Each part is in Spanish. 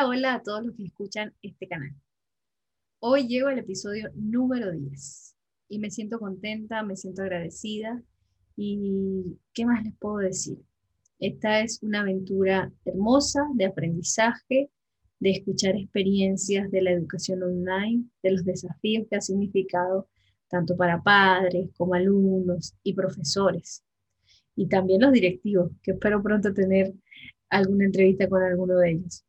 Hola, a todos los que escuchan este canal. Hoy llego al episodio número 10 y me siento contenta, me siento agradecida y ¿qué más les puedo decir? Esta es una aventura hermosa de aprendizaje, de escuchar experiencias de la educación online, de los desafíos que ha significado tanto para padres como alumnos y profesores, y también los directivos, que espero pronto tener alguna entrevista con alguno de ellos.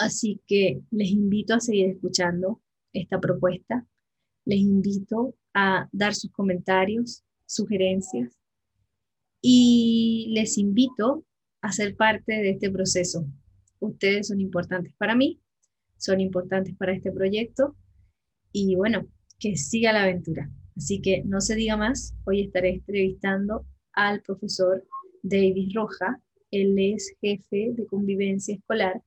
Así que les invito a seguir escuchando esta propuesta, les invito a dar sus comentarios, sugerencias y les invito a ser parte de este proceso. Ustedes son importantes para mí, son importantes para este proyecto y bueno, que siga la aventura. Así que no se diga más, hoy estaré entrevistando al profesor David Roja. Él es jefe de convivencia escolar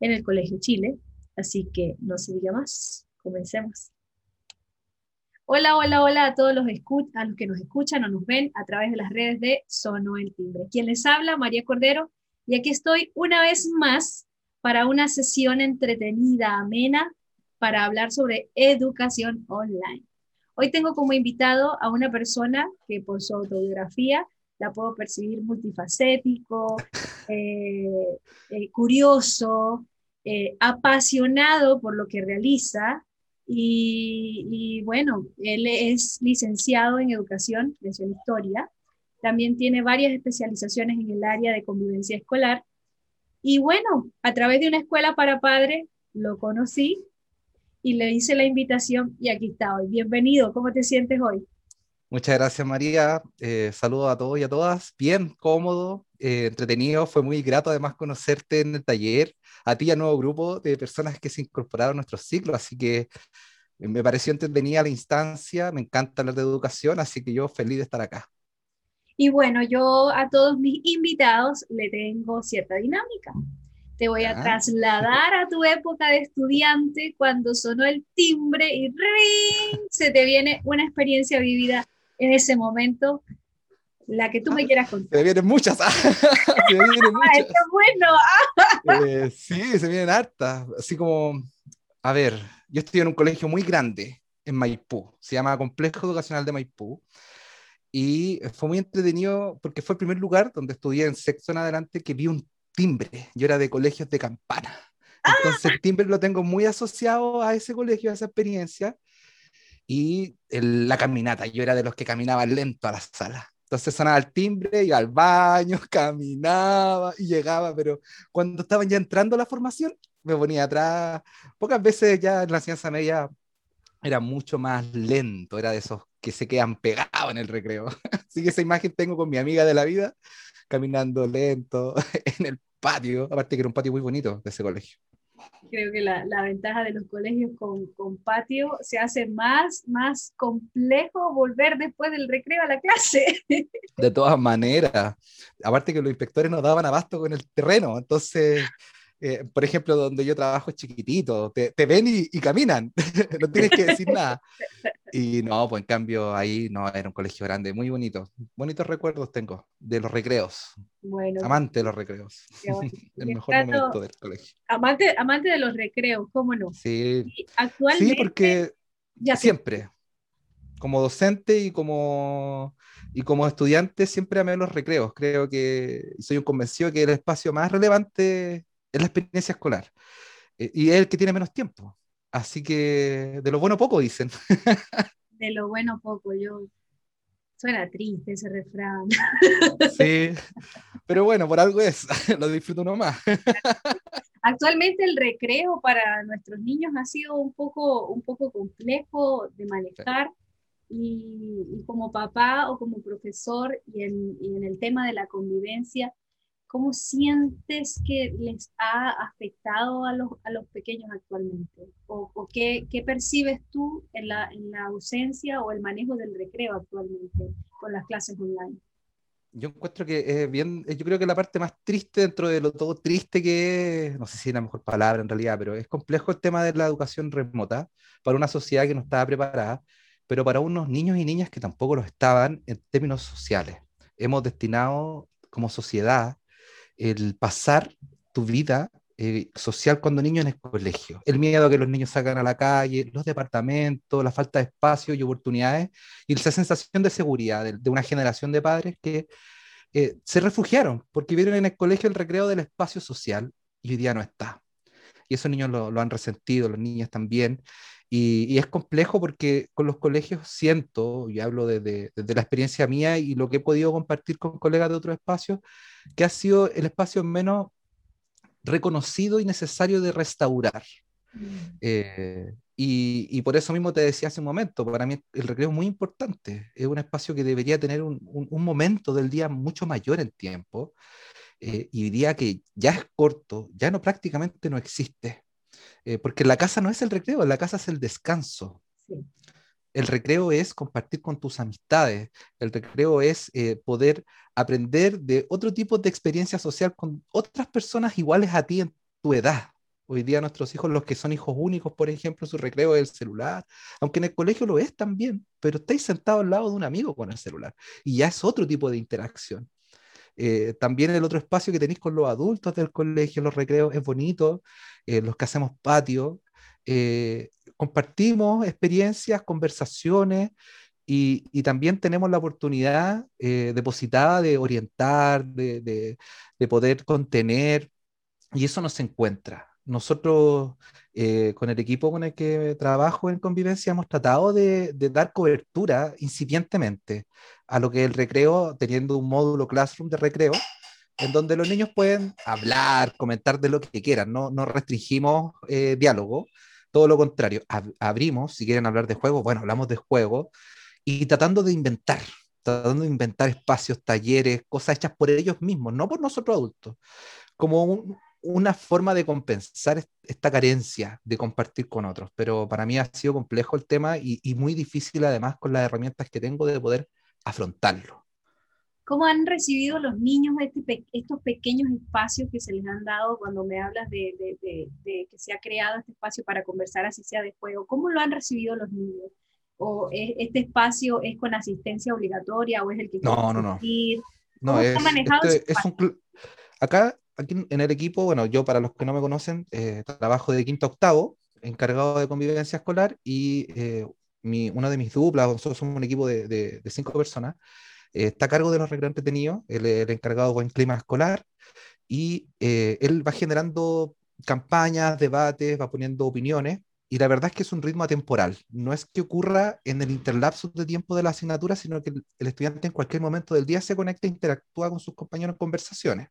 en el Colegio Chile. Así que no se diga más, comencemos. Hola, hola, hola a todos los, a los que nos escuchan o nos ven a través de las redes de Sono el Timbre. Quien les habla, María Cordero, y aquí estoy una vez más para una sesión entretenida, amena, para hablar sobre educación online. Hoy tengo como invitado a una persona que por su autobiografía la puedo percibir multifacético, eh, eh, curioso, eh, apasionado por lo que realiza. Y, bueno, él es licenciado en educación, en historia. También tiene varias especializaciones en el área de convivencia escolar. Y bueno, a través de una escuela para padres lo conocí y le hice la invitación y aquí está hoy. Bienvenido, ¿cómo te sientes hoy? Muchas gracias María, eh, saludos a todos y a todas, bien, cómodo, eh, entretenido, fue muy grato además conocerte en el taller, a ti y al nuevo grupo de personas que se incorporaron a nuestro ciclo, así que eh, me pareció entretenida la instancia, me encanta hablar de educación, así que yo feliz de estar acá. Y bueno, yo a todos mis invitados le tengo cierta dinámica. Te voy a trasladar a tu época de estudiante cuando sonó el timbre y ring, se te viene una experiencia vivida en ese momento, la que tú me quieras contar. Se vienen muchas. se vienen muchas. ¡Qué bueno! Eh, sí, se vienen hartas. Así como, a ver, yo estoy en un colegio muy grande en Maipú, se llama Complejo Educacional de Maipú. Y fue muy entretenido porque fue el primer lugar donde estudié en sexto en adelante que vi un timbre. Yo era de colegios de campana. Entonces el timbre lo tengo muy asociado a ese colegio, a esa experiencia. Y la caminata, yo era de los que caminaban lento a la sala. Entonces sonaba el timbre, iba al baño, caminaba y llegaba, pero cuando estaban ya entrando a la formación, me ponía atrás. Pocas veces ya en la ciencia media era mucho más lento, era de esos que se quedan pegados en el recreo. Así que esa imagen tengo con mi amiga de la vida, caminando lento en el patio, aparte que era un patio muy bonito de ese colegio. Creo que la, la ventaja de los colegios con, con, patio se hace más, más complejo volver después del recreo a la clase. De todas maneras, aparte que los inspectores nos daban abasto con el terreno, entonces eh, por ejemplo, donde yo trabajo es chiquitito, te, te ven y, y, caminan, no tienes que decir nada. Y no, pues en cambio ahí no, era un colegio grande, muy bonito. Bonitos recuerdos tengo de los recreos. Bueno. Amante de los recreos. El mejor momento del colegio. Amante, amante de los recreos, ¿cómo no? Sí. actualmente. Sí, porque ya siempre. Como docente y como, y como estudiante siempre amé los recreos. Creo que soy un convencido que el espacio más relevante es la experiencia escolar. Eh, y es el que tiene menos tiempo. Así que de lo bueno poco dicen. De lo bueno poco, yo. Suena triste ese refrán. Sí, pero bueno, por algo es, lo disfruto uno más. Actualmente el recreo para nuestros niños ha sido un poco, un poco complejo de manejar y, y, como papá o como profesor y en, y en el tema de la convivencia, ¿Cómo sientes que les ha afectado a los, a los pequeños actualmente? ¿O, qué, qué, percibes tú en la, en la, ausencia o el manejo del recreo actualmente con las clases online? Yo encuentro que es bien, yo creo que la parte más triste dentro de lo todo triste que es, no sé si es la mejor palabra en realidad, pero es complejo el tema de la educación remota para una sociedad que no estaba preparada, pero para unos niños y niñas que tampoco lo estaban en términos sociales. Hemos destinado como sociedad el pasar tu vida eh, social cuando niños en el colegio. El miedo que los niños salgan a la calle, los departamentos, la falta de espacio y oportunidades, y esa sensación de seguridad de, una generación de padres que eh, se refugiaron porque vieron en el colegio el recreo del espacio social y hoy día no está. Y esos niños lo, lo han resentido, los niños también. Y, y, es complejo porque con los colegios siento, y hablo desde, desde la experiencia mía y lo que he podido compartir con colegas de otros espacios, que ha sido el espacio menos reconocido y necesario de restaurar. Mm. Eh, y, y, por eso mismo te decía hace un momento, para mí el recreo es muy importante, es un espacio que debería tener un, un, momento del día mucho mayor en tiempo, eh, y diría que ya es corto, ya no prácticamente no existe, eh, porque la casa no es el recreo, la casa es el descanso. Sí. El recreo es compartir con tus amistades. El recreo es eh, poder aprender de otro tipo de experiencia social con otras personas iguales a ti en tu edad. Hoy día nuestros hijos, los que son hijos únicos, por ejemplo, su recreo es el celular, aunque en el colegio lo es también, pero estáis sentado al lado de un amigo con el celular y ya es otro tipo de interacción. Eh, también el otro espacio que tenéis con los adultos del colegio, los recreos, es bonito, eh, los que hacemos patio, compartimos experiencias, conversaciones y, también tenemos la oportunidad eh, depositada de orientar, de, poder contener y eso nos encuentra. Nosotros, eh, con el equipo con el que trabajo en convivencia, hemos tratado de, dar cobertura incipientemente a lo que el recreo, teniendo un módulo classroom de recreo, en donde los niños pueden hablar, comentar de lo que quieran, no, no restringimos eh, diálogo, todo lo contrario, abrimos, si quieren hablar de juego, bueno, hablamos de juego y tratando de inventar, tratando de inventar espacios, talleres, cosas hechas por ellos mismos, no por nosotros adultos, como una forma de compensar esta carencia de compartir con otros. Pero para mí ha sido complejo el tema y, y muy difícil además con las herramientas que tengo de poder afrontarlo. ¿Cómo han recibido los niños este estos pequeños espacios que se les han dado cuando me hablas de, que se ha creado este espacio para conversar así sea de juego? ¿Cómo lo han recibido los niños? ¿O este espacio es con asistencia obligatoria o es el que no, no, no. No, es, manejado este es un, acá, aquí en el equipo, bueno, yo para los que no me conocen, eh, trabajo de quinto a octavo, encargado de convivencia escolar y eh, mi, una de mis duplas, nosotros somos un equipo de, de cinco personas, está a cargo de los recreos entretenidos, él es el encargado de buen clima escolar y eh, él va generando campañas, debates, va poniendo opiniones y la verdad es que es un ritmo atemporal. No es que ocurra en el interlapso de tiempo de la asignatura, sino que el, estudiante en cualquier momento del día se conecta e interactúa con sus compañeros en conversaciones.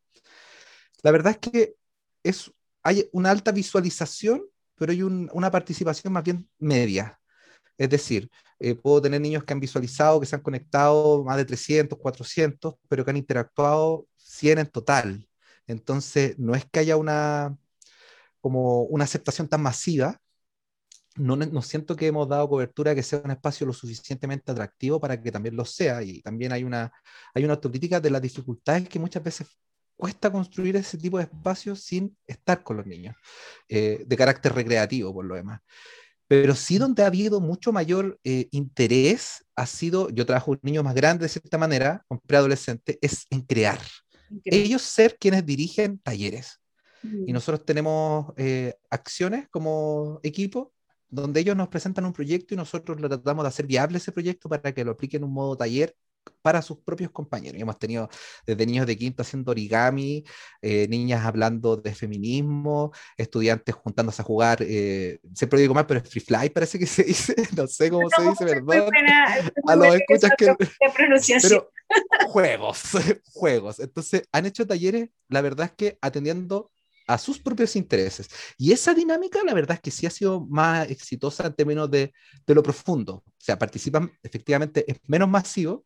La verdad es que es, hay una alta visualización, pero hay una participación más bien media. Es decir, eh, puedo tener niños que han visualizado, que se han conectado más de 300, 400, pero que han interactuado 100 en total. Entonces, no es que haya una, como una aceptación tan masiva. No, no siento que hemos dado cobertura que sea un espacio lo suficientemente atractivo para que también lo sea. Y también hay una, hay una autocrítica de las dificultades que muchas veces cuesta construir ese tipo de espacios sin estar con los niños, eh, de carácter recreativo por lo demás. Pero sí donde ha habido mucho mayor eh, interés ha sido, yo trabajo con niños más grandes de cierta manera, con preadolescentes, es en crear. Ellos ser quienes dirigen talleres. Y nosotros tenemos eh, acciones como equipo donde ellos nos presentan un proyecto y nosotros lo tratamos de hacer viable ese proyecto para que lo apliquen en un modo taller para sus propios compañeros. Y hemos tenido desde niños de quinto haciendo origami, eh, niñas hablando de feminismo, estudiantes juntándose a jugar, eh, siempre digo mal, pero es free fly parece que se dice, no sé cómo se dice, perdón. a los escuchas que... Pero juegos, juegos. Entonces, han hecho talleres, la verdad es que atendiendo a sus propios intereses. Y esa dinámica, la verdad es que sí ha sido más exitosa en términos de, de lo profundo. O sea, participan efectivamente, es menos masivo,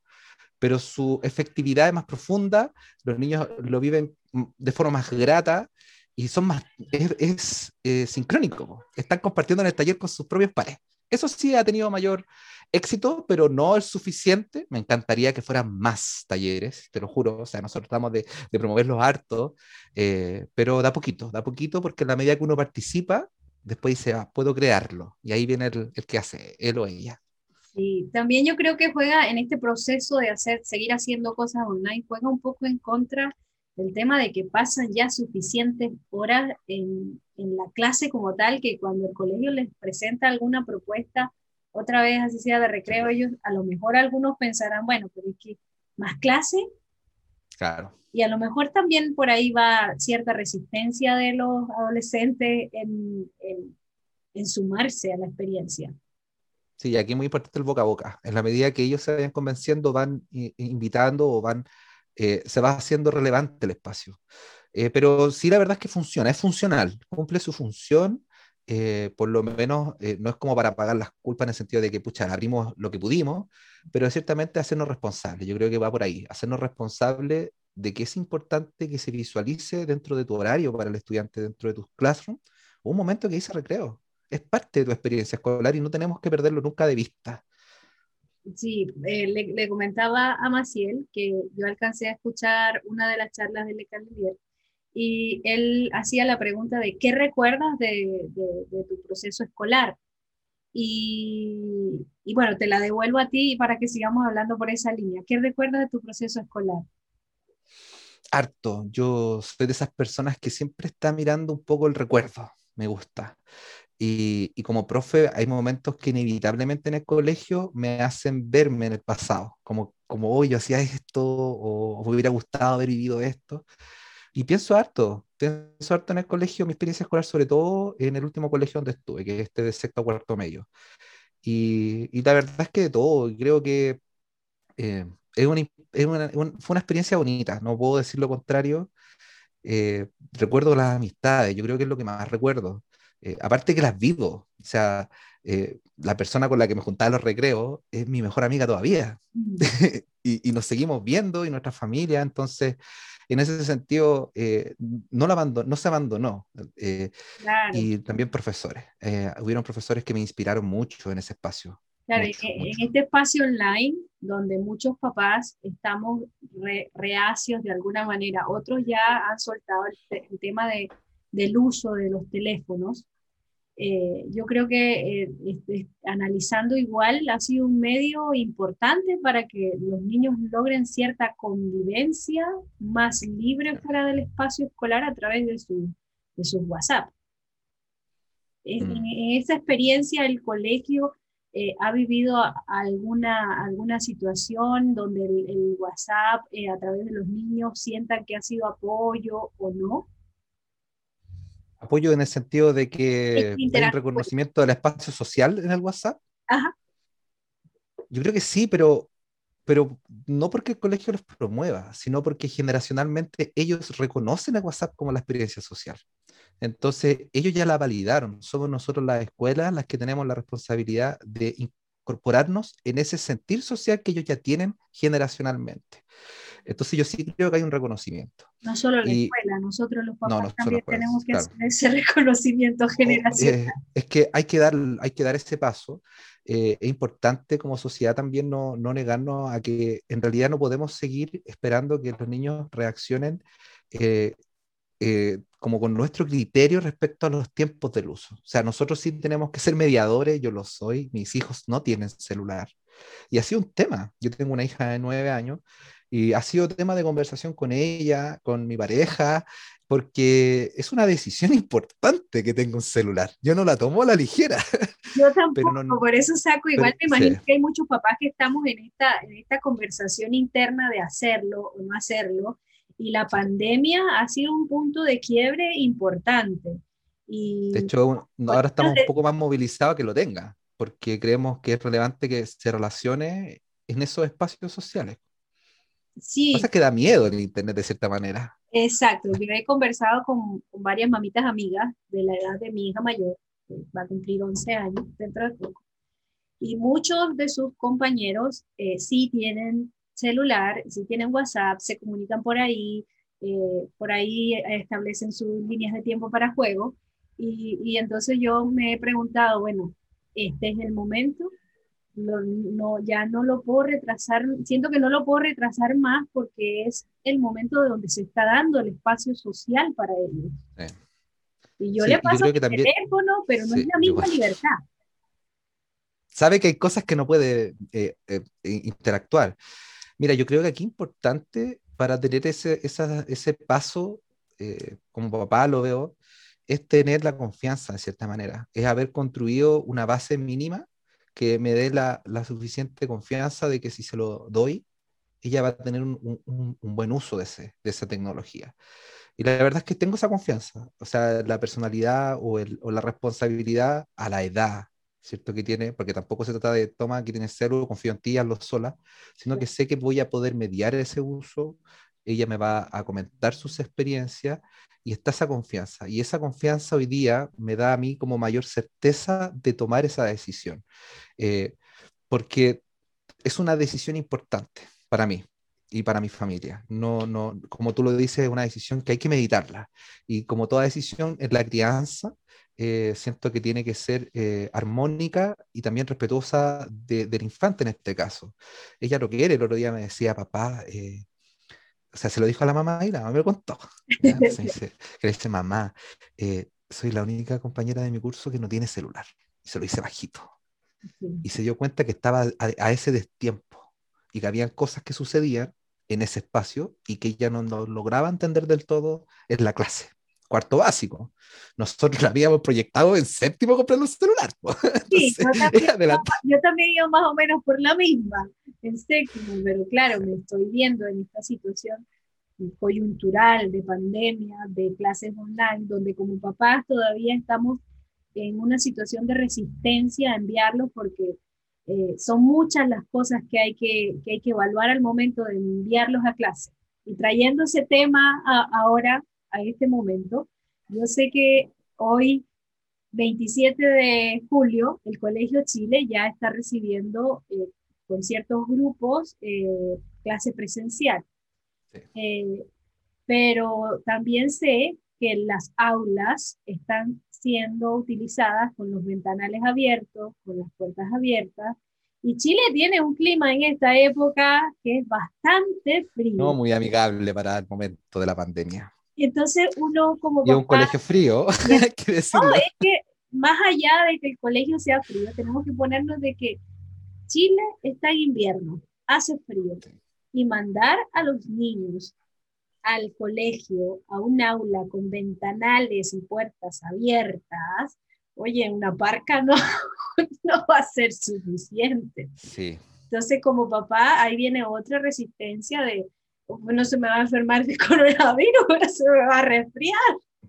pero su efectividad es más profunda, los niños lo viven de forma más grata y son más, es, eh, sincrónico, están compartiendo en el taller con sus propios pares. Eso sí ha tenido mayor éxito, pero no es suficiente. Me encantaría que fueran más talleres, te lo juro. O sea, nosotros tratamos de, de promoverlos harto, eh, pero da poquito, da poquito porque en la medida que uno participa, después dice, ah, puedo crearlo. Y ahí viene el, el que hace, él o ella. Sí, también yo creo que juega en este proceso de hacer, seguir haciendo cosas online, juega un poco en contra el tema de que pasan ya suficientes horas en, en la clase como tal, que cuando el colegio les presenta alguna propuesta, otra vez así sea de recreo, ellos a lo mejor algunos pensarán, bueno, pero es que más clase. Claro. Y a lo mejor también por ahí va cierta resistencia de los adolescentes en, en, en sumarse a la experiencia. Sí, aquí es muy importante el boca a boca. En la medida que ellos se vayan convenciendo, van invitando o van, eh, se va haciendo relevante el espacio. Eh, pero sí, la verdad es que funciona, es funcional, cumple su función. Eh, por lo menos no es como para pagar las culpas en el sentido de que, pucha, abrimos lo que pudimos, pero ciertamente hacernos responsables. Yo creo que va por ahí, hacernos responsables de que es importante que se visualice dentro de tu horario para el estudiante, dentro de tus classrooms, un momento que dice recreo es parte de tu experiencia escolar y no tenemos que perderlo nunca de vista. Sí, eh, le, comentaba a Maciel que yo alcancé a escuchar una de las charlas de Le Calvier y él hacía la pregunta de ¿qué recuerdas de, de, tu proceso escolar? Y, y, bueno, te la devuelvo a ti para que sigamos hablando por esa línea. ¿Qué recuerdas de tu proceso escolar? Harto. Yo soy de esas personas que siempre está mirando un poco el recuerdo. Me gusta. Y, como profe, hay momentos que inevitablemente en el colegio me hacen verme en el pasado, como, como hoy yo hacía esto o, me hubiera gustado haber vivido esto. Y pienso harto, pienso harto en el colegio, mi experiencia escolar, sobre todo en el último colegio donde estuve, que es este de sexto a cuarto medio. Y, y la verdad es que de todo, creo que eh, es una, es una, fue una experiencia bonita, no puedo decir lo contrario. Eh, recuerdo las amistades, yo creo que es lo que más recuerdo. Eh, aparte que las vivo, o sea, eh, la persona con la que me juntaba los recreos es mi mejor amiga todavía. Mm. y, nos seguimos viendo y nuestra familia, entonces, en ese sentido, eh, no, la no se abandonó. Y también profesores. hubieron profesores que me inspiraron mucho en ese espacio. Claro, en este espacio online, donde muchos papás estamos reacios de alguna manera, otros ya han soltado el, tema de, del uso de los teléfonos, eh, yo creo que eh, este, analizando igual ha sido un medio importante para que los niños logren cierta convivencia más libre fuera del espacio escolar a través de su, de sus WhatsApp. En, mm. esa experiencia el colegio eh, ha vivido alguna, alguna situación donde el, WhatsApp a través de los niños sientan que ha sido apoyo o no? Apoyo en el sentido de que hay un reconocimiento del espacio social en el WhatsApp. Ajá. Yo creo que sí, pero, pero no porque el colegio los promueva, sino porque generacionalmente ellos reconocen el WhatsApp como la experiencia social. Entonces, ellos ya la validaron. Somos nosotros las escuelas las que tenemos la responsabilidad de incorporarnos en ese sentir social que ellos ya tienen generacionalmente. Entonces yo sí creo que hay un reconocimiento. No solo la escuela, nosotros los papás también tenemos que hacer ese reconocimiento generacional. Eh, es que hay que dar, hay que dar ese paso. Eh, es importante como sociedad también no, no, negarnos a que en realidad no podemos seguir esperando que los niños reaccionen eh, como con nuestro criterio respecto a los tiempos del uso. O sea, nosotros sí tenemos que ser mediadores, yo lo soy, mis hijos no tienen celular. Y ha sido un tema. Yo tengo una hija de nueve años y ha sido tema de conversación con ella, con mi pareja, porque es una decisión importante que tengo un celular. Yo no la tomo a la ligera. Yo tampoco, por eso saco, igual me imagino que hay muchos papás que estamos en esta, en esta conversación interna de hacerlo o no hacerlo, y la pandemia ha sido un punto de quiebre importante. Y, de hecho, ahora estamos un poco más movilizados que lo tenga, porque creemos que es relevante que se relacione en esos espacios sociales. Sí. Pasa que da miedo el Internet de cierta manera. Exacto. Yo he conversado con, varias mamitas amigas de la edad de mi hija mayor, que va a cumplir 11 años dentro de poco. Y muchos de sus compañeros eh, sí tienen celular, sí tienen WhatsApp, se comunican por ahí, eh, por ahí establecen sus líneas de tiempo para juego. Y, y entonces yo me he preguntado, bueno, este es el momento no, ya no lo puedo retrasar, siento que no lo puedo retrasar más porque es el momento de donde se está dando el espacio social para ellos. Y yo le paso el teléfono, pero no es la misma libertad. Sabe que hay cosas que no puede eh, eh, interactuar. Mira, yo creo que aquí importante para tener ese, ese paso, eh, como papá lo veo, es tener la confianza, de cierta manera, es haber construido una base mínima que me dé la, la suficiente confianza de que si se lo doy, ella va a tener un, un, un buen uso de, ese, de esa tecnología. Y la verdad es que tengo esa confianza, o sea, la personalidad o la responsabilidad a la edad, ¿cierto? Que tiene, porque tampoco se trata de, toma, que tienes cero, confío en ti, hazlo sola, sino que sé que voy a poder mediar ese uso, ella me va a comentar sus experiencias y está esa confianza. Y esa confianza hoy día me da a mí como mayor certeza de tomar esa decisión, eh, porque es una decisión importante para mí y para mi familia. No, no, como tú lo dices, es una decisión que hay que meditarla. Y como toda decisión en la crianza, eh, siento que tiene que ser eh, armónica y también respetuosa del infante en este caso. Ella lo quiere, el otro día me decía, papá, eh, o sea, se lo dijo a la mamá y la mamá me lo contó. dice, que le dice, mamá, soy la única compañera de mi curso que no tiene celular. Y se lo dice bajito. Y se dio cuenta que estaba a, a ese destiempo y que habían cosas que sucedían en ese espacio y que ella no, no lograba entender del todo en la clase cuarto básico. Nosotros la habíamos proyectado en séptimo comprando un celular. sí, yo, también, iba más o menos por la misma, en séptimo, pero claro, me estoy viendo en esta situación coyuntural de pandemia, de clases online, donde como papás todavía estamos en una situación de resistencia a enviarlos porque eh, son muchas las cosas que hay que, que, hay que evaluar al momento de enviarlos a clase. Y trayendo ese tema ahora, a este momento, yo sé que hoy, 27 de julio, el Colegio Chile ya está recibiendo eh, con ciertos grupos eh, clase presencial. pero también sé que las aulas están siendo utilizadas con los ventanales abiertos, con las puertas abiertas. Y Chile tiene un clima en esta época que es bastante frío. No muy amigable para el momento de la pandemia. Y entonces uno como... Y un colegio frío. No, es que más allá de que el colegio sea frío, tenemos que ponernos de que Chile está en invierno, hace frío. Y mandar a los niños al colegio, a un aula con ventanales y puertas abiertas, oye, una parca no, no va a ser suficiente. Sí. Entonces, como papá, ahí viene otra resistencia de, no se me va a enfermar de coronavirus, pero se me va a resfriar.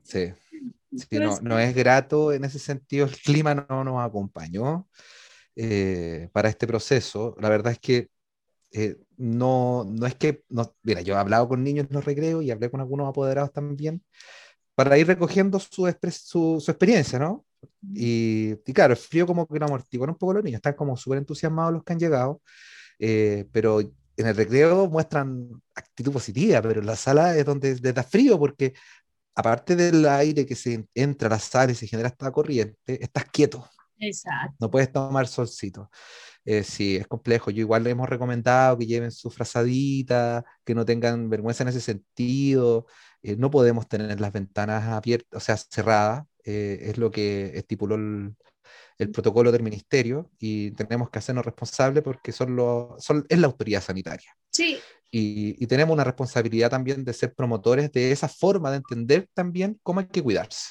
Sí. no, no, es grato en ese sentido, el clima no nos acompañó eh, para este proceso. La verdad es que eh, no, no es que, no, mira, yo he hablado con niños en los recreos y hablé con algunos apoderados también, para ir recogiendo su, su, su experiencia, ¿no? Y, y, claro, el frío como que lo amortigua un poco los niños, están como súper entusiasmados los que han llegado, eh, pero en el recreo muestran actitud positiva, pero en la sala es donde les da frío porque aparte del aire que se entra a la sala y se genera esta corriente, estás quieto. Exacto. No puedes tomar solcito. Eh, sí, es complejo. Yo igual le hemos recomendado que lleven su frazadita, que no tengan vergüenza en ese sentido. Eh, no podemos tener las ventanas abiertas, o sea, cerradas. Eh, es lo que estipuló el, el, protocolo del ministerio y tenemos que hacernos responsables porque son son, es la autoridad sanitaria. Sí. Y, y, tenemos una responsabilidad también de ser promotores de esa forma de entender también cómo hay que cuidarse.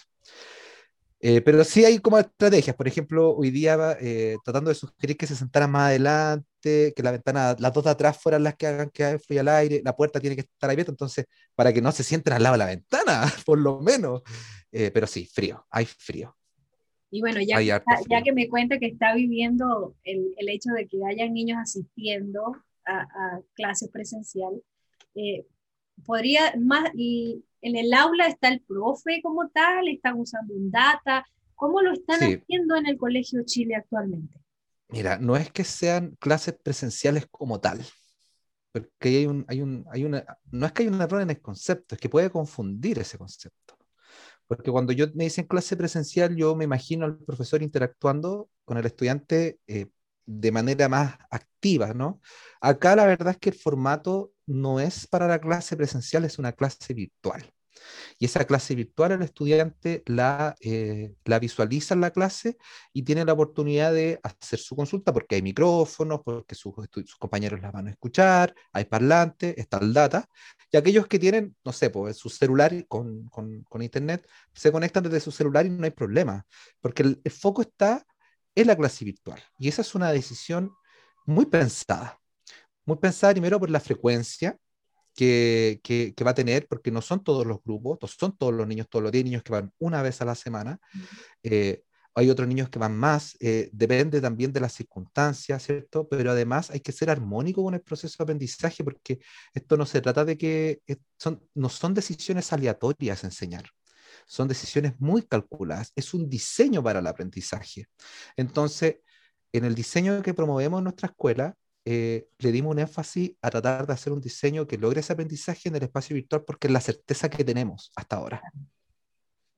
Eh, pero sí hay como estrategias, por ejemplo, hoy día eh, tratando de sugerir que se sentaran más adelante, que la ventana, las dos de atrás fueran las que hagan que fluya el aire, la puerta tiene que estar abierta, entonces, para que no se sienten al lado de la ventana, por lo menos. Eh, pero sí, frío, hay frío. Y bueno, ya, que me cuenta que está viviendo el, el hecho de que hayan niños asistiendo a, a clases presencial, podría más, y en el aula está el profe como tal, están usando un data, ¿cómo lo están haciendo en el Colegio Chile actualmente? Mira, no es que sean clases presenciales como tal, porque hay un, hay un, hay una, no es que hay un error en el concepto, es que puede confundir ese concepto. Porque cuando yo me dicen clase presencial, yo me imagino al profesor interactuando con el estudiante eh, de manera más activa, ¿no? Acá la verdad es que el formato no es para la clase presencial, es una clase virtual. Y esa clase virtual el estudiante la, eh, la visualiza en la clase y tiene la oportunidad de hacer su consulta porque hay micrófonos, porque sus, sus compañeros la van a escuchar, hay parlantes, está el data, Y aquellos que tienen, no sé, pues su celular con, internet, se conectan desde su celular y no hay problema, porque el, el foco está en la clase virtual. Y esa es una decisión muy pensada. Muy pensada primero por la frecuencia, que, que, que, va a tener, porque no son todos los grupos, no son todos los niños, todos los días, niños que van una vez a la semana. Eh, hay otros niños que van más, eh, depende también de las circunstancias, ¿cierto? Pero además hay que ser armónico con el proceso de aprendizaje porque esto no se trata de que eh, son, no son decisiones aleatorias enseñar, son decisiones muy calculadas, es un diseño para el aprendizaje. Entonces, en el diseño que promovemos en nuestra escuela, eh, le dimos un énfasis a tratar de hacer un diseño que logre ese aprendizaje en el espacio virtual porque es la certeza que tenemos hasta ahora.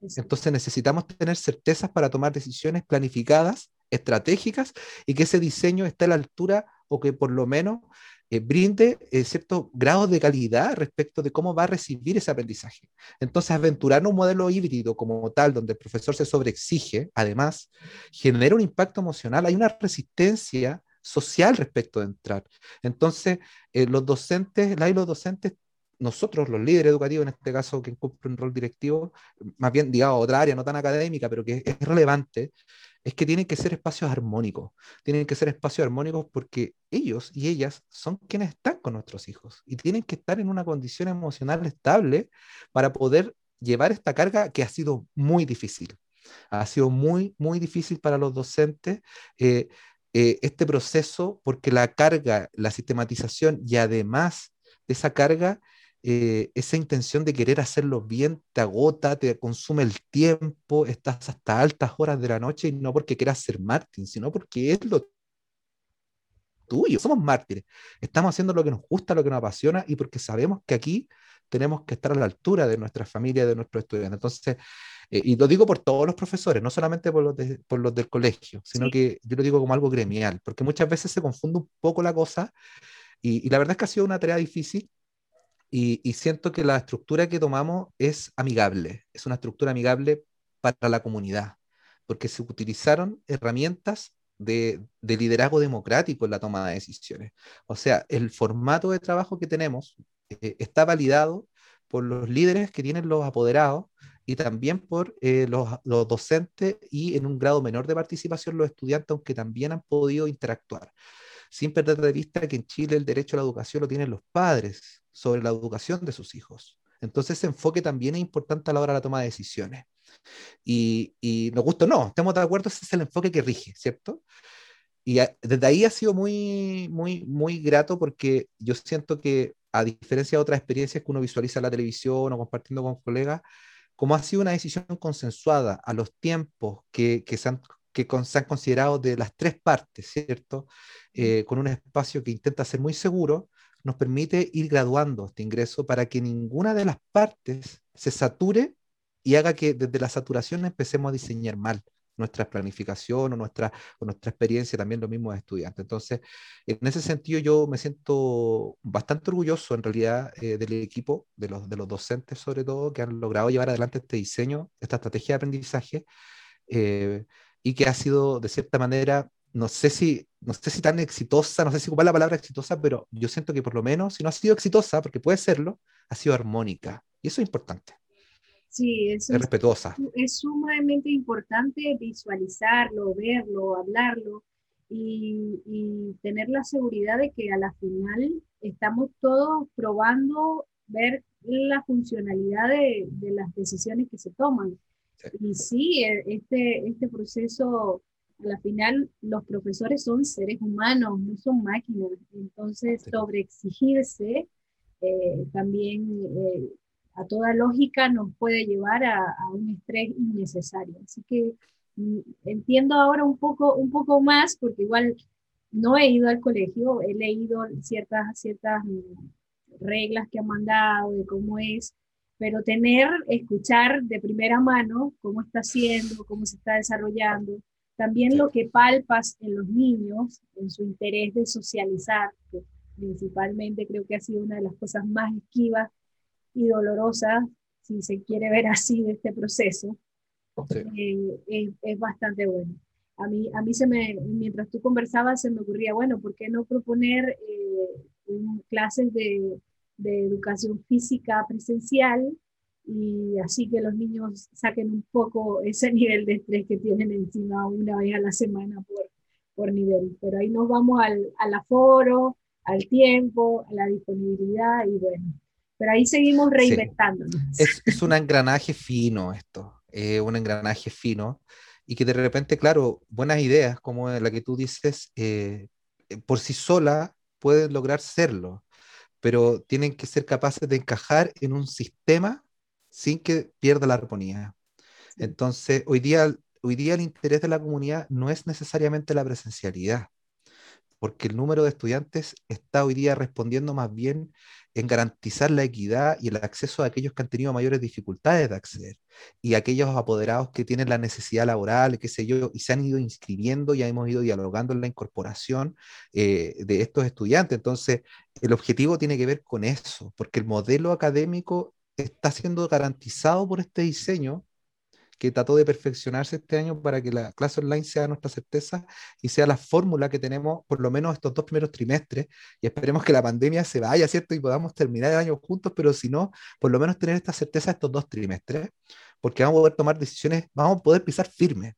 Entonces necesitamos tener certezas para tomar decisiones planificadas, estratégicas, y que ese diseño esté a la altura o que por lo menos eh, brinde eh, cierto grado de calidad respecto de cómo va a recibir ese aprendizaje. Entonces, aventurar un modelo híbrido como tal, donde el profesor se sobreexige, además, genera un impacto emocional. Hay una resistencia social respecto de entrar. Entonces, eh, los docentes, la y los docentes nosotros, los líderes educativos, en este caso, que cumplen un rol directivo, más bien, digamos, otra área no tan académica, pero que es relevante, es que tienen que ser espacios armónicos. Tienen que ser espacios armónicos porque ellos y ellas son quienes están con nuestros hijos y tienen que estar en una condición emocional estable para poder llevar esta carga que ha sido muy difícil. Ha sido muy, muy difícil para los docentes. Eh, eh, este proceso porque la carga, la sistematización y además de esa carga eh, esa intención de querer hacerlo bien te agota, te consume el tiempo, estás hasta altas horas de la noche y no porque quieras ser mártir, sino porque es lo tuyo. Somos mártires. Estamos haciendo lo que nos gusta, lo que nos apasiona y porque sabemos que aquí tenemos que estar a la altura de nuestra familia, de nuestros estudiantes. Entonces, eh, y lo digo por todos los profesores, no solamente por los, por los del colegio, sino que yo lo digo como algo gremial, porque muchas veces se confunde un poco la cosa y, y la verdad es que ha sido una tarea difícil y, siento que la estructura que tomamos es amigable, es una estructura amigable para la comunidad, porque se utilizaron herramientas de, liderazgo democrático en la toma de decisiones. O sea, el formato de trabajo que tenemos eh, está validado por los líderes que tienen los apoderados y también por eh, los, los, docentes y en un grado menor de participación los estudiantes, aunque también han podido interactuar. Sin perder de vista que en Chile el derecho a la educación lo tienen los padres, sobre la educación de sus hijos. Entonces ese enfoque también es importante a la hora de la toma de decisiones. Y, y nos gusta o no, estamos de acuerdo, ese es el enfoque que rige, ¿cierto? Y desde ahí ha sido muy, muy, muy grato porque yo siento que, a diferencia de otras experiencias que uno visualiza en la televisión o compartiendo con colegas, como ha sido una decisión consensuada a los tiempos que, que se han que se han considerado de las tres partes, ¿cierto? Eh, con un espacio que intenta ser muy seguro, nos permite ir graduando este ingreso para que ninguna de las partes se sature y haga que desde la saturación empecemos a diseñar mal nuestra planificación o nuestra, o nuestra experiencia, también lo mismo de estudiantes. Entonces, en ese sentido yo me siento bastante orgulloso en realidad eh, del equipo, de los, de los docentes sobre todo, que han logrado llevar adelante este diseño, esta estrategia de aprendizaje, eh, y que ha sido de cierta manera no sé si, no sé si tan exitosa, no sé si ocupar la palabra exitosa, pero yo siento que por lo menos, si no ha sido exitosa, porque puede serlo, ha sido armónica. Y eso es importante. Sí, es respetuosa. Es sumamente importante visualizarlo, verlo, hablarlo y, y, tener la seguridad de que a la final estamos todos probando ver la funcionalidad de, de las decisiones que se toman. Y sí, e, este, este proceso a la final los profesores son seres humanos, no son máquinas. Entonces, sobreexigirse eh, también eh, a toda lógica nos puede llevar a, un estrés innecesario. Así que mm, entiendo ahora un poco, un poco más, porque igual no he ido al colegio, he leído ciertas, ciertas mm, reglas que han mandado de cómo es, pero tener, escuchar de primera mano cómo está haciendo, cómo se está desarrollando, también lo que palpas en los niños, en su interés de socializar, que principalmente creo que ha sido una de las cosas más esquivas y dolorosas, si se quiere ver así, de este proceso, eh, es, bastante bueno. A mí, a mí se me, mientras tú conversabas, se me ocurría, bueno, ¿por qué no proponer eh, clases de, de educación física presencial y así que los niños saquen un poco ese nivel de estrés que tienen encima una vez a la semana por, por nivel. Pero ahí nos vamos al, al aforo, al tiempo, a la disponibilidad y bueno, pero ahí seguimos reinventándonos. Es, es, un engranaje fino esto, eh, un engranaje fino y que de repente, claro, buenas ideas como la que tú dices, eh, por sí sola pueden lograr serlo, pero tienen que ser capaces de encajar en un sistema sin que pierda la armonía. Entonces, hoy día, hoy día el interés de la comunidad no es necesariamente la presencialidad, porque el número de estudiantes está hoy día respondiendo más bien en garantizar la equidad y el acceso a aquellos que han tenido mayores dificultades de acceder y aquellos apoderados que tienen la necesidad laboral, qué sé yo, y se han ido inscribiendo, ya hemos ido dialogando en la incorporación eh, de estos estudiantes. Entonces, el objetivo tiene que ver con eso, porque el modelo académico está siendo garantizado por este diseño que trató de perfeccionarse este año para que la clase online sea nuestra certeza y sea la fórmula que tenemos por lo menos estos dos primeros trimestres y esperemos que la pandemia se vaya, ¿cierto? Y podamos terminar el año juntos, pero si no, por lo menos tener esta certeza estos dos trimestres, porque vamos a poder tomar decisiones, vamos a poder pisar firme.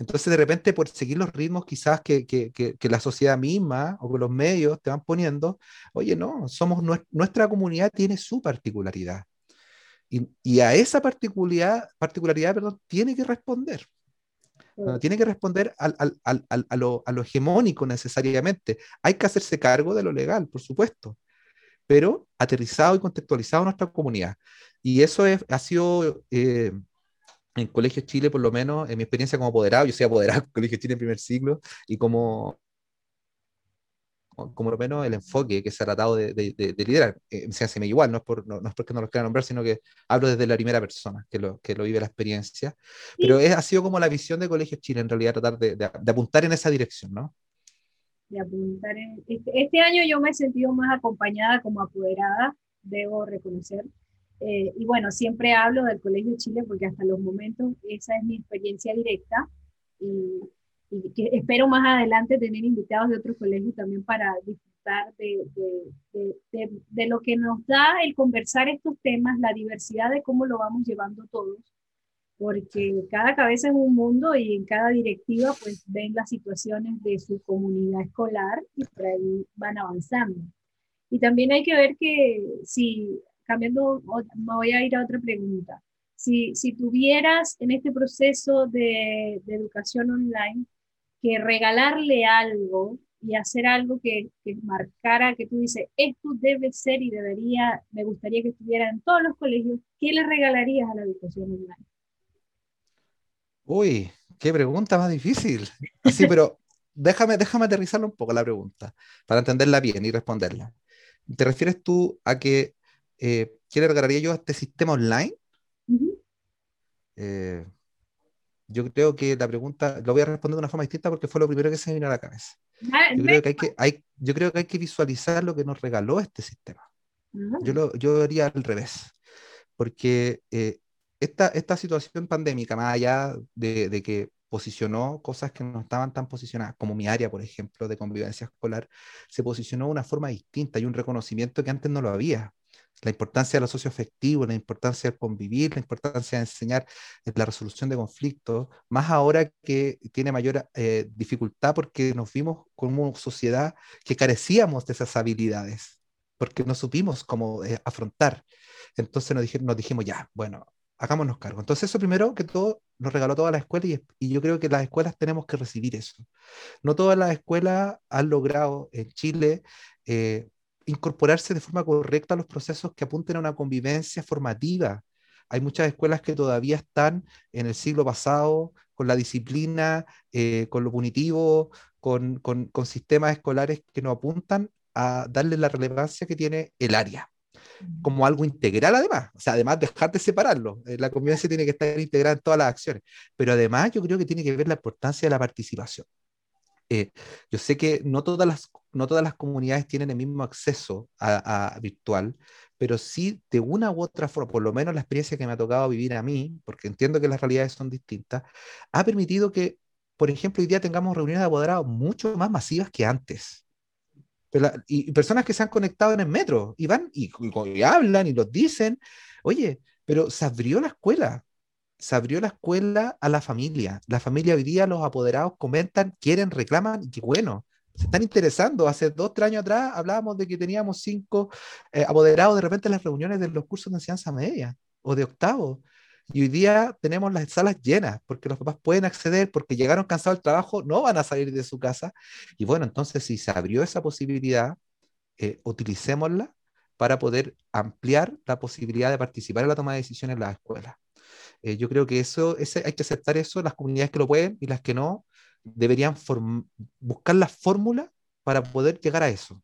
Entonces, de repente, por seguir los ritmos quizás que, que, que, la sociedad misma o que los medios te van poniendo, oye, no, somos nuestra comunidad tiene su particularidad. Y, a esa particularidad, particularidad perdón, tiene que responder. tiene que responder al, al, al, a, lo, a, lo, hegemónico necesariamente. Hay que hacerse cargo de lo legal, por supuesto, pero aterrizado y contextualizado en nuestra comunidad. Y eso es, ha sido eh, en Colegio Chile, por lo menos, en mi experiencia como apoderado, yo soy apoderado en Colegio Chile en primer siglo, y como como lo menos el enfoque que se ha tratado de, de, liderar. Eh, se me igual, no es, por, no, es porque no los quiera nombrar, sino que hablo desde la primera persona, que lo, que lo vive la experiencia. Pero es, ha sido como la visión de Colegio Chile, en realidad, tratar de, apuntar en esa dirección, ¿no? De apuntar en, este, este, año yo me he sentido más acompañada como apoderada, debo reconocer. Eh, y bueno, siempre hablo del Colegio Chile porque hasta los momentos esa es mi experiencia directa. Y, y que espero más adelante tener invitados de otros colegios también para disfrutar de, de, de, de, lo que nos da el conversar estos temas, la diversidad de cómo lo vamos llevando todos, porque cada cabeza es un mundo y en cada directiva pues ven las situaciones de su comunidad escolar y por ahí van avanzando. Y también hay que ver que si, cambiando, me voy a ir a otra pregunta, si, si tuvieras en este proceso de, de educación online, que regalarle algo y hacer algo que, que, marcara, que tú dices, esto debe ser y debería, me gustaría que estuviera en todos los colegios, ¿qué le regalarías a la educación online? Uy, qué pregunta más difícil. Sí, pero déjame, déjame aterrizarlo un poco la pregunta para entenderla bien y responderla. ¿Te refieres tú a que eh, qué le regalaría yo a este sistema online? eh, yo creo que la pregunta lo voy a responder de una forma distinta porque fue lo primero que se me vino a la cabeza. Yo creo que hay que, hay, yo creo que, hay que visualizar lo que nos regaló este sistema. Yo, lo, yo haría al revés, porque eh, esta, esta situación pandémica, más allá de, de, que posicionó cosas que no estaban tan posicionadas, como mi área, por ejemplo, de convivencia escolar, se posicionó de una forma distinta y un reconocimiento que antes no lo había la importancia de lo socioafectivo, la importancia de convivir, la importancia de enseñar la resolución de conflictos, más ahora que tiene mayor eh, dificultad porque nos vimos como sociedad que carecíamos de esas habilidades, porque no supimos cómo eh, afrontar. Entonces nos, nos dijimos, ya, bueno, hagámonos cargo. Entonces eso primero que todo nos regaló toda la escuela y, y, yo creo que las escuelas tenemos que recibir eso. No todas las escuelas han logrado en Chile eh, incorporarse de forma correcta a los procesos que apunten a una convivencia formativa. Hay muchas escuelas que todavía están en el siglo pasado con la disciplina, eh, con lo punitivo, con, con, con, sistemas escolares que no apuntan a darle la relevancia que tiene el área como algo integral además, o sea, además dejar de separarlo, eh, la convivencia tiene que estar integrada en todas las acciones, pero además yo creo que tiene que ver la importancia de la participación. Eh, yo sé que no todas, las, no todas las comunidades tienen el mismo acceso a, virtual, pero sí de una u otra forma, por lo menos la experiencia que me ha tocado vivir a mí, porque entiendo que las realidades son distintas, ha permitido que, por ejemplo, hoy día tengamos reuniones de apoderados mucho más masivas que antes. y, personas que se han conectado en el metro y van y, hablan y los dicen, oye, pero se abrió la escuela, se abrió la escuela a la familia. La familia hoy día, los apoderados comentan, quieren, reclaman, y bueno, se están interesando. Hace dos, tres años atrás hablábamos de que teníamos cinco eh, apoderados de repente en las reuniones de los cursos de enseñanza media o de octavo. Y hoy día tenemos las salas llenas porque los papás pueden acceder, porque llegaron cansados del trabajo, no van a salir de su casa. Y bueno, entonces si se abrió esa posibilidad, eh, utilicémosla para poder ampliar la posibilidad de participar en la toma de decisiones en las escuelas. Eh, yo creo que eso, ese, hay que aceptar eso, las comunidades que lo pueden y las que no, deberían buscar la fórmula para poder llegar a eso.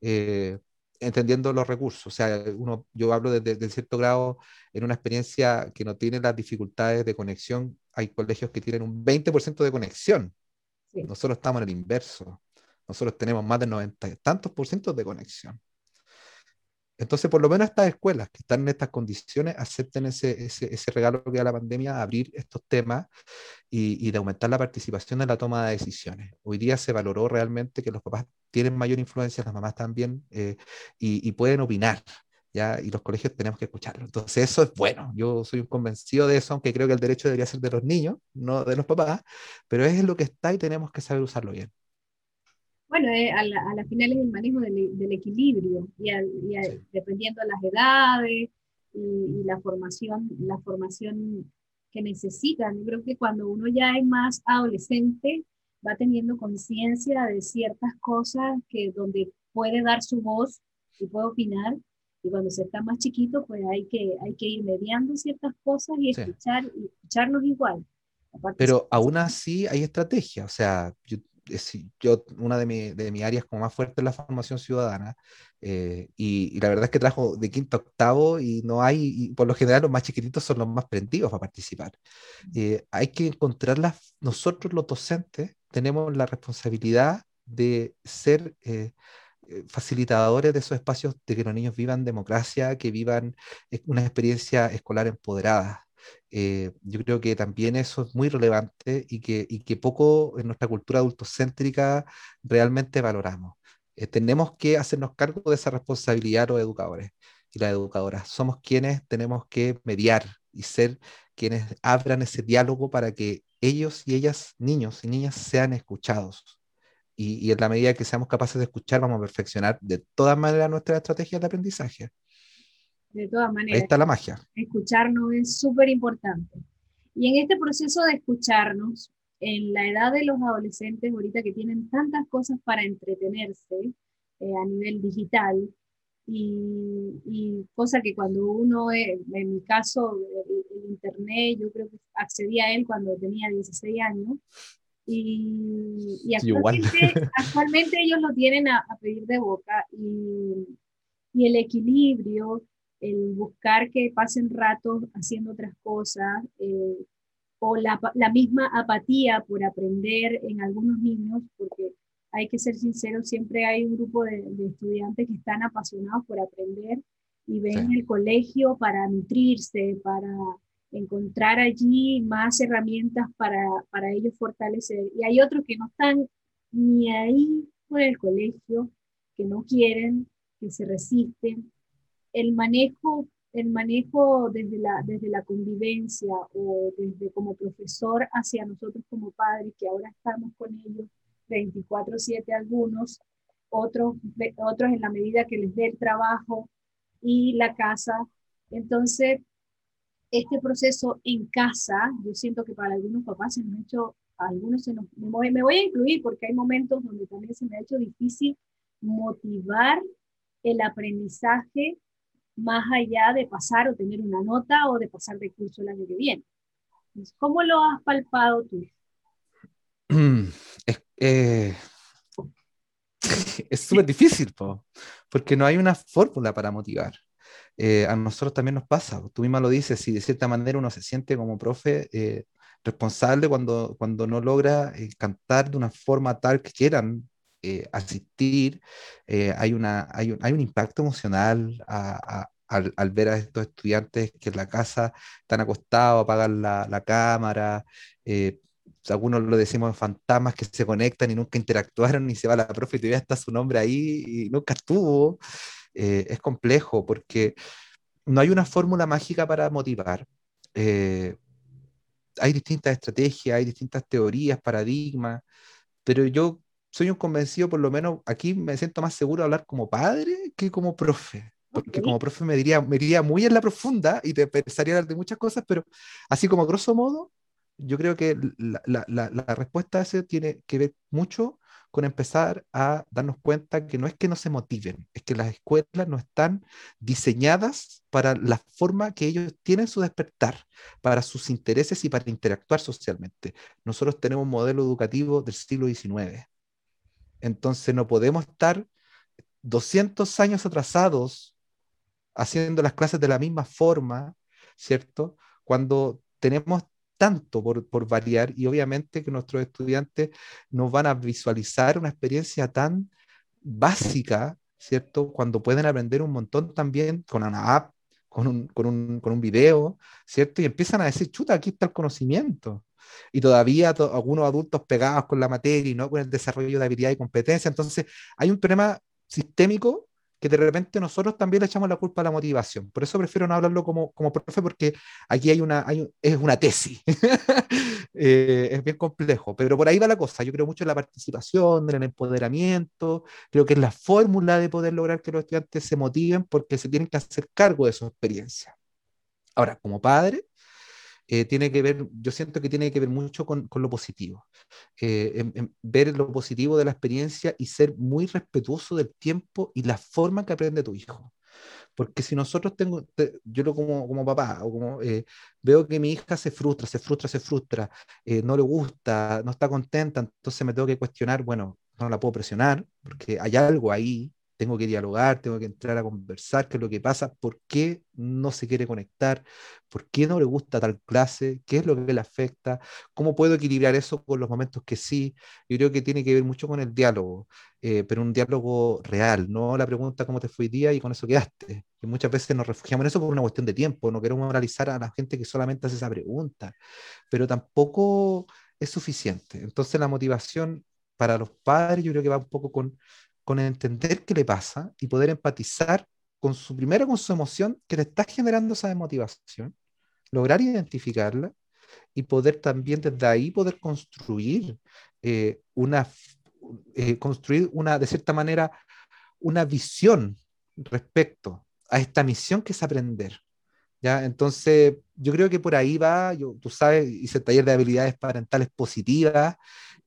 Eh, entendiendo los recursos. O sea, uno, yo hablo desde, cierto grado en una experiencia que no tiene las dificultades de conexión. Hay colegios que tienen un 20% de conexión. Nosotros estamos en el inverso. Nosotros tenemos más de 90 y tantos por ciento de conexión. Entonces, por lo menos estas escuelas que están en estas condiciones acepten ese, ese, ese regalo que da la pandemia, abrir estos temas y, y, de aumentar la participación en la toma de decisiones. Hoy día se valoró realmente que los papás tienen mayor influencia, las mamás también, eh, y, y, pueden opinar. ¿ya? Y los colegios tenemos que escucharlo. Entonces, eso es bueno. Yo soy un convencido de eso, aunque creo que el derecho debería ser de los niños, no de los papás, pero es lo que está y tenemos que saber usarlo bien. Bueno, eh, a, la, a la final es el manejo del, del equilibrio y, dependiendo de las edades y, la formación, la formación que necesitan. Yo creo que cuando uno ya es más adolescente, va teniendo conciencia de ciertas cosas que donde puede dar su voz y puede opinar. Y cuando se está más chiquito, pues hay que, hay que ir mediando ciertas cosas y escuchar, y escucharnos igual. Pero aún así hay estrategia. O sea, yo yo, una de, mi, de mis áreas como más fuerte es la formación ciudadana, eh, y, la verdad es que trajo de quinto a octavo y no hay, y por lo general los más chiquititos son los más prendidos para participar. Eh, hay que encontrarlas, nosotros los docentes tenemos la responsabilidad de ser eh, facilitadores de esos espacios de que los niños vivan democracia, que vivan una experiencia escolar empoderada. Eh, yo creo que también eso es muy relevante y que, y que poco en nuestra cultura adultocéntrica realmente valoramos. Eh, tenemos que hacernos cargo de esa responsabilidad los educadores y las educadoras. Somos quienes tenemos que mediar y ser quienes abran ese diálogo para que ellos y ellas, niños y niñas, sean escuchados. Y, y en la medida que seamos capaces de escuchar, vamos a perfeccionar de todas maneras nuestras estrategias de aprendizaje de todas maneras. Ahí está la magia. Escucharnos es súper importante. Y en este proceso de escucharnos, en la edad de los adolescentes, ahorita que tienen tantas cosas para entretenerse eh, a nivel digital, y, y, cosa que cuando uno, en mi caso, el, Internet, yo creo que accedí a él cuando tenía 16 años, y, y actualmente, actualmente, ellos lo tienen a, a pedir de boca, y, y el equilibrio el buscar que pasen ratos haciendo otras cosas, eh, o la, la, misma apatía por aprender en algunos niños, porque hay que ser sinceros, siempre hay un grupo de, estudiantes que están apasionados por aprender y ven el colegio para nutrirse, para encontrar allí más herramientas para, para ellos fortalecer. Y hay otros que no están ni ahí por el colegio, que no quieren, que se resisten, el manejo, el manejo desde la, desde la convivencia o desde como profesor hacia nosotros como padres, que ahora estamos con ellos 24/7 algunos, otros, otros en la medida que les dé el trabajo y la casa. Entonces, este proceso en casa, yo siento que para algunos papás se nos ha hecho, algunos se nos, me voy, a incluir porque hay momentos donde también se me ha hecho difícil motivar el aprendizaje más allá de pasar o tener una nota o de pasar de curso el año que viene. ¿Cómo lo has palpado tú? Es eh, súper difícil, porque no hay una fórmula para motivar. Eh, a nosotros también nos pasa, tú misma lo dices, si de cierta manera uno se siente como profe eh, responsable cuando, cuando no logra cantar de una forma tal que quieran eh, asistir, eh, hay, una, hay, un, hay, un, impacto emocional al, ver a estos estudiantes que en la casa están acostados, apagan la, cámara, eh, algunos lo decimos fantasmas que se conectan y nunca interactuaron y se va la profe y todavía está su nombre ahí y nunca estuvo. Es complejo porque no hay una fórmula mágica para motivar. Eh, hay distintas estrategias, hay distintas teorías, paradigmas, pero yo soy un convencido, por lo menos aquí me siento más seguro de hablar como padre que como profe. Porque como profe me diría, me iría muy en la profunda y te empezaría a hablar de muchas cosas, pero así como grosso modo, yo creo que la, la, la, la respuesta a eso tiene que ver mucho con empezar a darnos cuenta que no es que no se motiven, es que las escuelas no están diseñadas para la forma que ellos tienen su despertar, para sus intereses y para interactuar socialmente. Nosotros tenemos un modelo educativo del siglo XIX. Entonces no podemos estar 200 años atrasados haciendo las clases de la misma forma, ¿cierto? Cuando tenemos tanto por, por, variar y obviamente que nuestros estudiantes nos van a visualizar una experiencia tan básica, ¿cierto? Cuando pueden aprender un montón también con una app, con un, con un, con un video, ¿cierto? Y empiezan a decir, chuta, aquí está el conocimiento. Y todavía algunos adultos pegados con la materia y no con el desarrollo de habilidad y competencia. Entonces, hay un problema sistémico que de repente nosotros también le echamos la culpa a la motivación. Por eso prefiero no hablarlo como, como profe, porque aquí hay una, hay es una tesis. eh, es bien complejo, pero por ahí va la cosa. Yo creo mucho en la participación, en el empoderamiento. Creo que es la fórmula de poder lograr que los estudiantes se motiven porque se tienen que hacer cargo de su experiencia. Ahora, como padre, eh, tiene que ver, yo siento que tiene que ver mucho con, con lo positivo. Eh, en, en ver lo positivo de la experiencia y ser muy respetuoso del tiempo y la forma que aprende tu hijo. Porque si nosotros tengo, te, yo lo como, como papá, o como eh, veo que mi hija se frustra, se frustra, se frustra, eh, no le gusta, no está contenta, entonces me tengo que cuestionar, bueno, no la puedo presionar, porque hay algo ahí tengo que dialogar, tengo que entrar a conversar qué es lo que pasa, por qué no se quiere conectar, por qué no le gusta tal clase, qué es lo que le afecta, cómo puedo equilibrar eso con los momentos que sí. Yo creo que tiene que ver mucho con el diálogo, eh, pero un diálogo real, no la pregunta cómo te fue el día y con eso quedaste. Que muchas veces nos refugiamos en eso por una cuestión de tiempo, no queremos moralizar a la gente que solamente hace esa pregunta, pero tampoco es suficiente. Entonces la motivación para los padres yo creo que va un poco con con entender qué le pasa y poder empatizar con su primero con su emoción que le está generando esa desmotivación, lograr identificarla y poder también desde ahí poder construir eh, una eh, construir una de cierta manera una visión respecto a esta misión que es aprender. ¿ya? Entonces, yo creo que por ahí va, yo, tú sabes, hice el taller de habilidades parentales positivas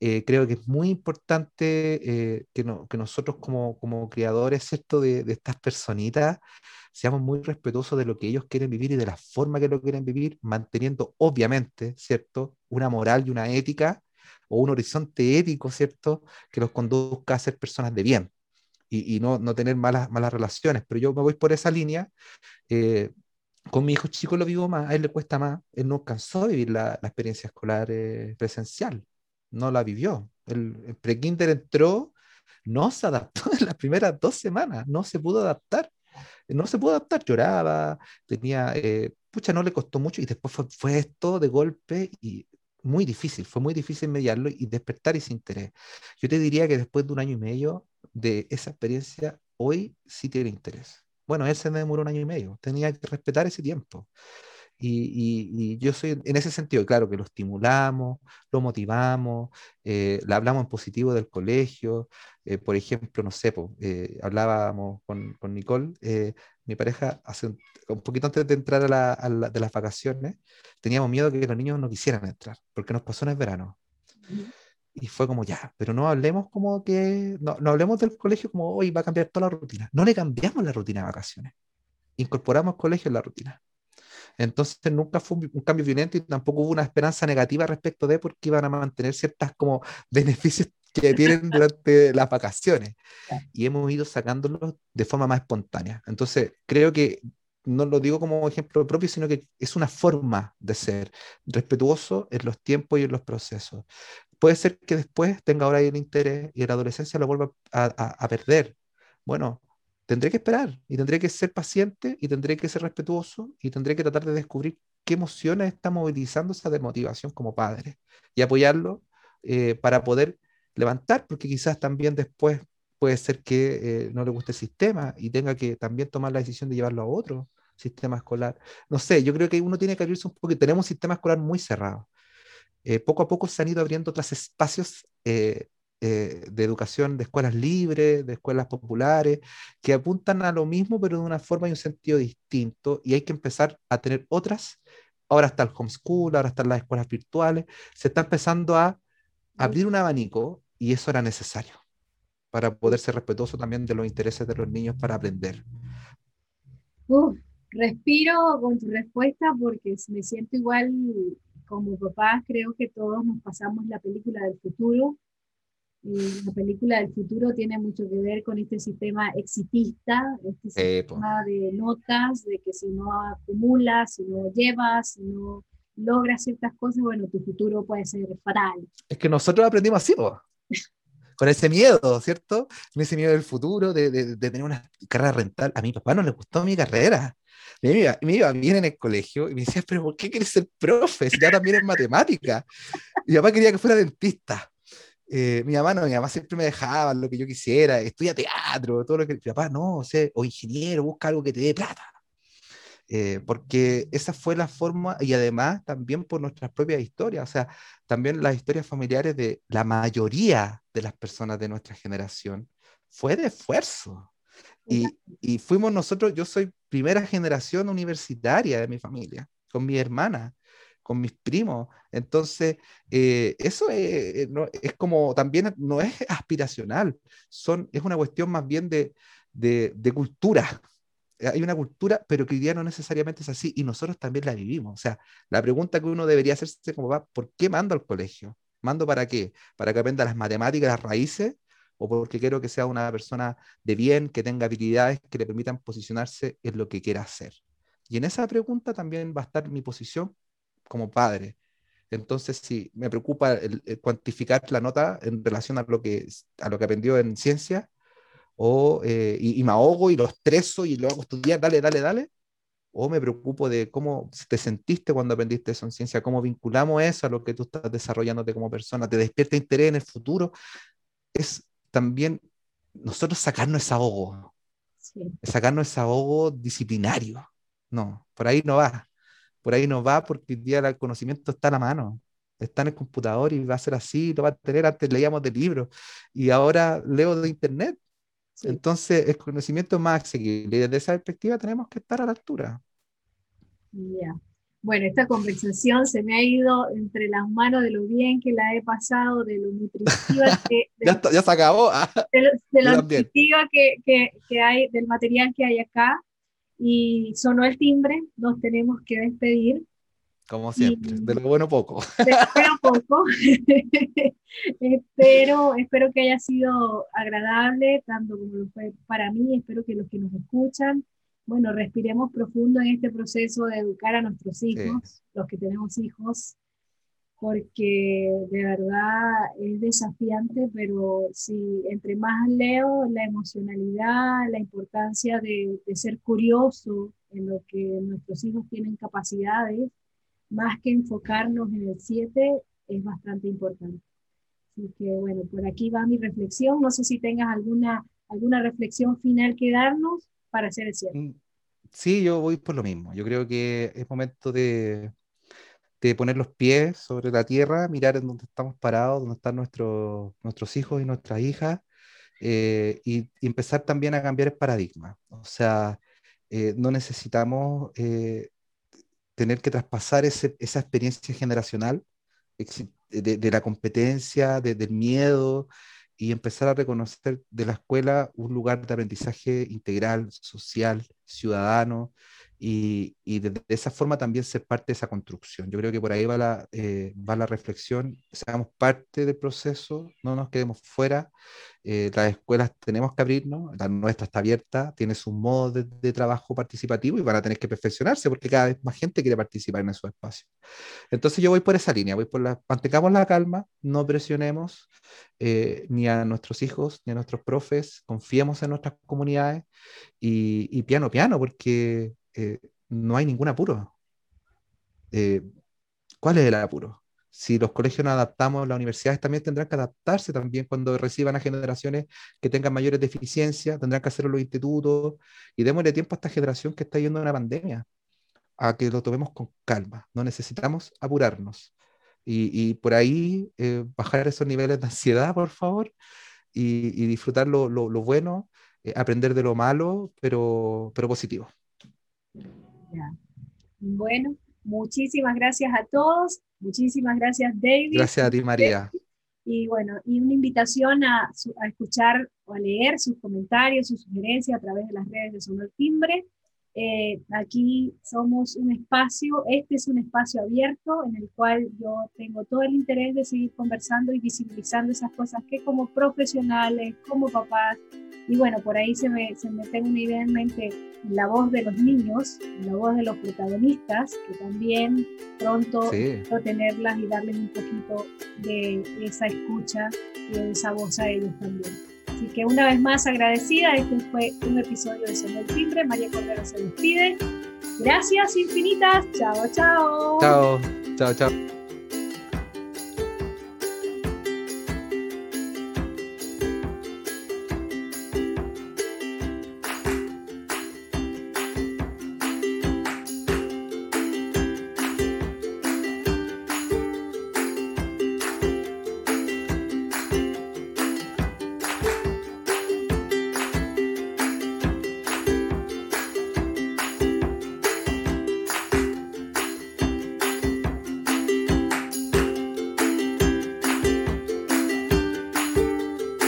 eh, creo que es muy importante eh, que, no, que, nosotros como, como creadores ¿cierto? De, de, estas personitas seamos muy respetuosos de lo que ellos quieren vivir y de la forma que lo quieren vivir, manteniendo obviamente, ¿cierto? Una moral y una ética o un horizonte ético, ¿cierto? Que los conduzca a ser personas de bien y, y no, no, tener malas, malas relaciones. Pero yo me voy por esa línea. Eh, con mi hijo chico lo vivo más, a él le cuesta más, él no cansó de vivir la, la experiencia escolar eh, presencial no la vivió. El, el pre-kinder entró, no se adaptó en las primeras dos semanas, no se pudo adaptar. No se pudo adaptar, lloraba, tenía, eh, pucha, no le costó mucho y después fue, fue esto de golpe y muy difícil, fue muy difícil mediarlo y despertar ese interés. Yo te diría que después de un año y medio de esa experiencia, hoy sí tiene interés. Bueno, él se me demoró un año y medio, tenía que respetar ese tiempo. Y, y, y, yo soy en ese sentido, claro, que lo estimulamos, lo motivamos, eh, le hablamos en positivo del colegio. Eh, por ejemplo, no sé, po, eh, hablábamos con, con Nicole, eh, mi pareja, hace un, un, poquito antes de entrar a, la, a la, de las vacaciones, teníamos miedo que los niños no quisieran entrar, porque nos pasó en el verano. Y fue como ya, pero no hablemos como que, no, no hablemos del colegio como hoy va a cambiar toda la rutina. No le cambiamos la rutina de vacaciones. Incorporamos colegio en la rutina entonces nunca fue un, un, cambio violento y tampoco hubo una esperanza negativa respecto de porque iban a mantener ciertas como beneficios que tienen durante las vacaciones. Y hemos ido sacándolos de forma más espontánea. Entonces creo que no lo digo como ejemplo propio, sino que es una forma de ser respetuoso en los tiempos y en los procesos. Puede ser que después tenga ahora el interés y en la adolescencia lo vuelva a, a, a perder. Bueno, tendré que esperar y tendré que ser paciente y tendré que ser respetuoso y tendré que tratar de descubrir qué emociones está movilizando esa desmotivación como padre y apoyarlo eh, para poder levantar, porque quizás también después puede ser que eh, no le guste el sistema y tenga que también tomar la decisión de llevarlo a otro sistema escolar. No sé, yo creo que uno tiene que abrirse un poco, tenemos un sistema escolar muy cerrado. Eh, poco a poco se han ido abriendo otros espacios de educación de escuelas libres, de escuelas populares, que apuntan a lo mismo, pero de una forma y un sentido distinto, y hay que empezar a tener otras. Ahora está el homeschool, ahora están las escuelas virtuales, se está empezando a abrir un abanico y eso era necesario para poder ser respetuoso también de los intereses de los niños para aprender. respiro con tu respuesta porque me siento igual como papá, creo que todos nos pasamos la película del futuro. La película del futuro tiene mucho que ver con este sistema exitista, este sistema de notas, de que si no acumulas, si no llevas, si no logras ciertas cosas, bueno, tu futuro puede ser fatal. Es que nosotros aprendimos así, con ese miedo, ¿cierto? Con ese miedo del futuro, de, de, tener una carrera rental. A mi papá no le gustó mi carrera. Me iba, me iba bien en el colegio y me decía, pero ¿por qué quieres ser profe? Si ya también es matemática. Mi papá quería que fuera dentista. Eh, mi mamá no, mi mamá siempre me dejaba lo que yo quisiera, estudia teatro, todo lo que. Mi papá no, o, sea, o ingeniero, busca algo que te dé plata. Eh, porque esa fue la forma, y además también por nuestras propias historias, o sea, también las historias familiares de la mayoría de las personas de nuestra generación, fue de esfuerzo. Y, y fuimos nosotros, yo soy primera generación universitaria de mi familia, con mi hermana, con mis primos. Entonces, eh, eso es, no, es, como también no es aspiracional, son, es una cuestión más bien de, de, de cultura, hay una cultura, pero que hoy día no necesariamente es así y nosotros también la vivimos. O sea, la pregunta que uno debería hacerse como va, ¿por qué mando al colegio? ¿Mando para qué? ¿Para que aprenda las matemáticas, las raíces? ¿O porque quiero que sea una persona de bien, que tenga habilidades que le permitan posicionarse en lo que quiera hacer? Y en esa pregunta también va a estar mi posición como padre. Entonces, si me preocupa el, cuantificar la nota en relación a lo que, a lo que aprendió en ciencia, o, eh, y, me ahogo y lo estreso y lo hago estudiar, dale, dale, dale, o me preocupo de cómo te sentiste cuando aprendiste eso en ciencia, cómo vinculamos eso a lo que tú estás desarrollándote como persona, te despierta interés en el futuro, es también nosotros sacarnos ese ahogo, sacarnos ese ahogo disciplinario, no, por ahí no va, por ahí no va porque el día el conocimiento está a la mano, está en el computador y va a ser así, lo va a tener, antes leíamos de libros y ahora leo de internet, entonces, el conocimiento es más accesible y desde esa perspectiva tenemos que estar a la altura. Ya. Bueno, esta conversación se me ha ido entre las manos de lo bien que la he pasado, de lo nutritiva que... ya, ya, se acabó. Ah. De, lo, nutritiva que, que, que, hay, del material que hay acá. Y sonó el timbre, nos tenemos que despedir. Como siempre, de lo bueno poco. De lo bueno poco. espero, espero que haya sido agradable, tanto como lo fue para mí. Espero que los que nos escuchan, bueno, respiremos profundo en este proceso de educar a nuestros hijos, los que tenemos hijos, porque de verdad es desafiante, pero si entre más leo la emocionalidad, la importancia de, de ser curioso en lo que nuestros hijos tienen capacidades, más que enfocarnos en el 7, es bastante importante. Así que bueno, por aquí va mi reflexión. No sé si tengas alguna, alguna reflexión final que darnos para hacer el 7. Mm, sí, yo voy por lo mismo. Yo creo que es momento de, de poner los pies sobre la tierra, mirar en dónde estamos parados, dónde están nuestros, nuestros hijos y nuestras hijas, eh, y, empezar también a cambiar el paradigma. O sea, eh, no necesitamos eh, tener que traspasar ese, esa experiencia generacional de, la competencia, de, del miedo, y empezar a reconocer de la escuela un lugar de aprendizaje integral, social, ciudadano, y, y de, esa forma también ser parte de esa construcción. Yo creo que por ahí va la, eh, va la reflexión, seamos parte del proceso, no nos quedemos fuera. Eh, las escuelas tenemos que abrirnos, la nuestra está abierta, tiene su modo de, de, trabajo participativo y van a tener que perfeccionarse porque cada vez más gente quiere participar en esos espacios. Entonces yo voy por esa línea, voy por la, mantengamos la calma, no presionemos eh, ni a nuestros hijos ni a nuestros profes, confiemos en nuestras comunidades y, y piano, piano, porque eh, no hay ningún apuro. eh, ¿cuál es el apuro? Si los colegios nos adaptamos, las universidades también tendrán que adaptarse también cuando reciban a generaciones que tengan mayores deficiencias, tendrán que hacerlo los institutos y démosle tiempo a esta generación que está yendo a una pandemia, a que lo tomemos con calma. No necesitamos apurarnos. Y, por ahí eh, bajar esos niveles de ansiedad, por favor, y, disfrutar lo, bueno, aprender de lo malo, pero, pero positivo. Bueno, muchísimas gracias a todos. Muchísimas gracias, David. Gracias a ti, María. Y bueno, y una invitación a, a escuchar o a leer sus comentarios, sus sugerencias a través de las redes de Sonor Timbre. Eh, aquí somos un espacio, este es un espacio abierto en el cual yo tengo todo el interés de seguir conversando y visibilizando esas cosas que como profesionales, como papás, y bueno, por ahí se me, se me tengo una idea en mente la voz de los niños, la voz de los protagonistas, que también pronto quiero tenerlas y darles un poquito de esa escucha y de esa voz a ellos también. Así que una vez más agradecida, este fue un episodio de Son del Timbre. María Cordero se despide. Gracias infinitas. Chao, chao. Chao, chao, chao.